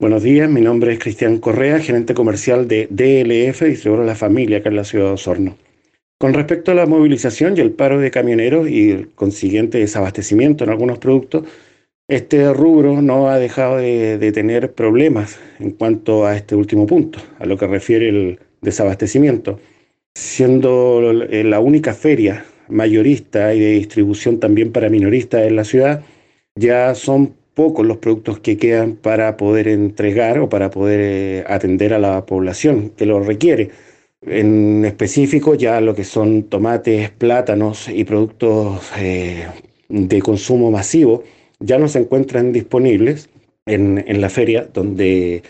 Buenos días, mi nombre es Cristian Correa, gerente comercial de DLF, distribuidor de la familia acá en la ciudad de Osorno. Con respecto a la movilización y el paro de camioneros y el consiguiente desabastecimiento en algunos productos, este rubro no ha dejado de, tener problemas en cuanto a este último punto, a lo que refiere el desabastecimiento, siendo la única feria mayorista y de distribución también para minoristas en la ciudad, ya son pocos los productos que quedan para poder entregar o para poder eh, atender a la población que lo requiere. En específico, ya lo que son tomates, plátanos y productos eh, de consumo masivo ya no se encuentran disponibles en, en, la feria donde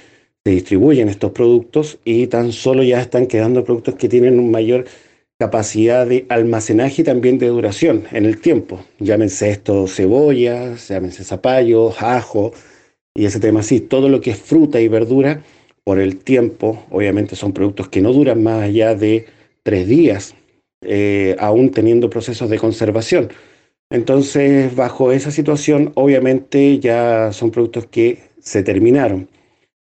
se distribuyen estos productos y tan solo ya están quedando productos que tienen un mayor capacidad de almacenaje y también de duración en el tiempo. Llámense esto cebollas, llámense zapallos, ajo y ese tema así. Todo lo que es fruta y verdura, por el tiempo, obviamente son productos que no duran más allá de tres días, eh, aún teniendo procesos de conservación. Entonces, bajo esa situación, obviamente ya son productos que se terminaron.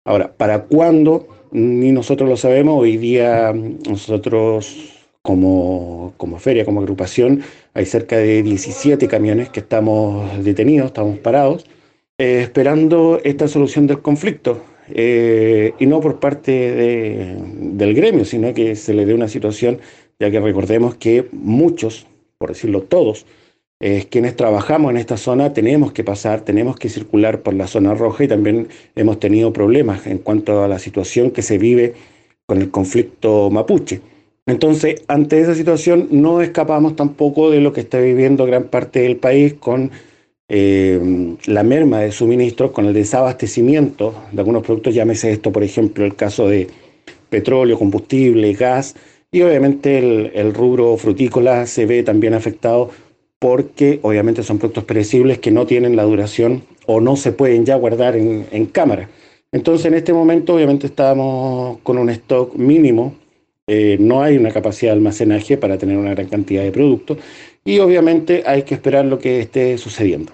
Ahora, ¿para cuándo? Ni nosotros lo sabemos. Hoy día nosotros como, feria, como agrupación, hay cerca de 17 camiones que estamos detenidos, estamos parados, eh, esperando esta solución del conflicto. Eh, y no por parte de, del gremio, sino que se le dé una situación, ya que recordemos que muchos, por decirlo todos, eh, quienes trabajamos en esta zona tenemos que pasar, tenemos que circular por la zona roja y también hemos tenido problemas en cuanto a la situación que se vive con el conflicto mapuche. Entonces, ante esa situación, no escapamos tampoco de lo que está viviendo gran parte del país con eh, la merma de suministros, con el desabastecimiento de algunos productos, llámese esto, por ejemplo, el caso de petróleo, combustible, gas, y obviamente el, rubro frutícola se ve también afectado porque obviamente son productos perecibles que no tienen la duración o no se pueden ya guardar en, en cámara. Entonces, en este momento, obviamente, estamos con un stock mínimo eh, no hay una capacidad de almacenaje para tener una gran cantidad de productos y obviamente hay que esperar lo que esté sucediendo.